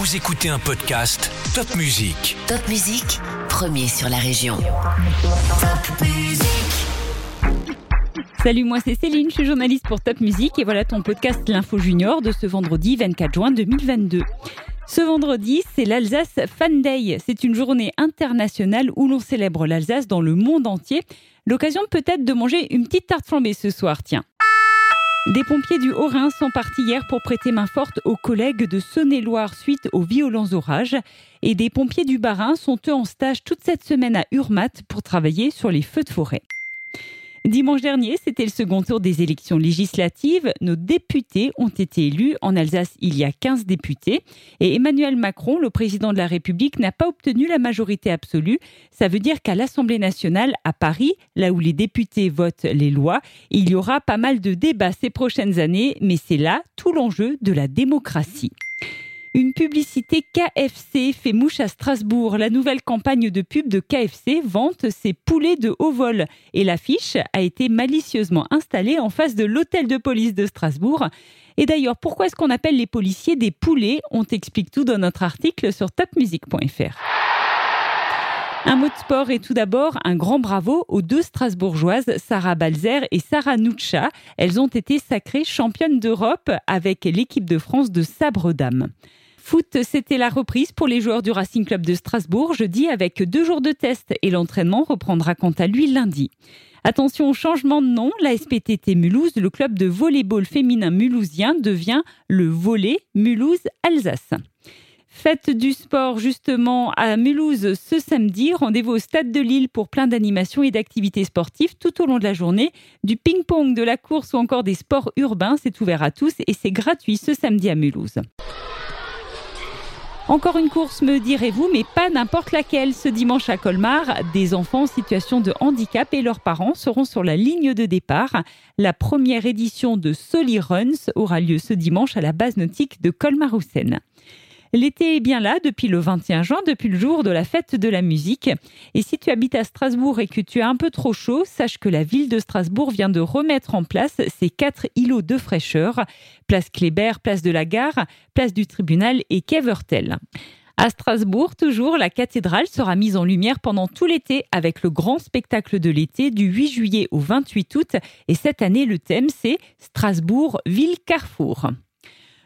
Vous écoutez un podcast Top Music. Top Musique, premier sur la région. Top Musique. Salut, moi c'est Céline, je suis journaliste pour Top Music et voilà ton podcast L'Info Junior de ce vendredi 24 juin 2022. Ce vendredi, c'est l'Alsace Fan Day. C'est une journée internationale où l'on célèbre l'Alsace dans le monde entier. L'occasion peut-être de manger une petite tarte flambée ce soir, tiens. Des pompiers du Haut-Rhin sont partis hier pour prêter main forte aux collègues de Saône-et-Loire suite aux violents orages. Et des pompiers du Bas-Rhin sont eux en stage toute cette semaine à Urmat pour travailler sur les feux de forêt. Dimanche dernier, c'était le second tour des élections législatives. Nos députés ont été élus. En Alsace, il y a 15 députés. Et Emmanuel Macron, le président de la République, n'a pas obtenu la majorité absolue. Ça veut dire qu'à l'Assemblée nationale, à Paris, là où les députés votent les lois, il y aura pas mal de débats ces prochaines années. Mais c'est là tout l'enjeu de la démocratie. Une publicité KFC fait mouche à Strasbourg. La nouvelle campagne de pub de KFC vante ses poulets de haut vol. Et l'affiche a été malicieusement installée en face de l'hôtel de police de Strasbourg. Et d'ailleurs, pourquoi est-ce qu'on appelle les policiers des poulets? On t'explique tout dans notre article sur topmusic.fr. Un mot de sport et tout d'abord un grand bravo aux deux Strasbourgeoises, Sarah Balzer et Sarah Nuccia. Elles ont été sacrées championnes d'Europe avec l'équipe de France de sabre dames. Foot, c'était la reprise pour les joueurs du Racing Club de Strasbourg jeudi avec deux jours de test et l'entraînement reprendra quant à lui lundi. Attention au changement de nom, la SPTT Mulhouse, le club de volleyball féminin mulhousien devient le Volley Mulhouse Alsace. Fête du sport justement à Mulhouse ce samedi. Rendez-vous au Stade de Lille pour plein d'animations et d'activités sportives tout au long de la journée. Du ping-pong, de la course ou encore des sports urbains, c'est ouvert à tous et c'est gratuit ce samedi à Mulhouse. Encore une course, me direz-vous, mais pas n'importe laquelle. Ce dimanche à Colmar, des enfants en situation de handicap et leurs parents seront sur la ligne de départ. La première édition de Soli Runs aura lieu ce dimanche à la base nautique de Colmar-Houssen. L'été est bien là depuis le 21 juin, depuis le jour de la fête de la musique. Et si tu habites à Strasbourg et que tu as un peu trop chaud, sache que la ville de Strasbourg vient de remettre en place ses quatre îlots de fraîcheur. Place Kléber, place de la gare, place du tribunal et Kevertel. À Strasbourg, toujours, la cathédrale sera mise en lumière pendant tout l'été avec le grand spectacle de l'été du 8 juillet au 28 août. Et cette année, le thème, c'est Strasbourg, ville carrefour.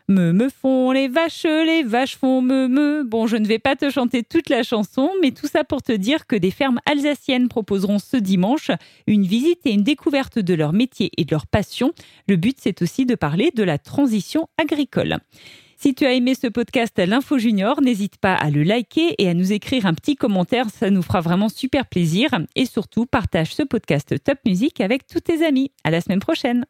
Me me font les vaches, les vaches font me me. Bon, je ne vais pas te chanter toute la chanson, mais tout ça pour te dire que des fermes alsaciennes proposeront ce dimanche une visite et une découverte de leur métier et de leur passion. Le but, c'est aussi de parler de la transition agricole. Si tu as aimé ce podcast L'Info Junior, n'hésite pas à le liker et à nous écrire un petit commentaire, ça nous fera vraiment super plaisir. Et surtout, partage ce podcast Top Music avec tous tes amis. À la semaine prochaine.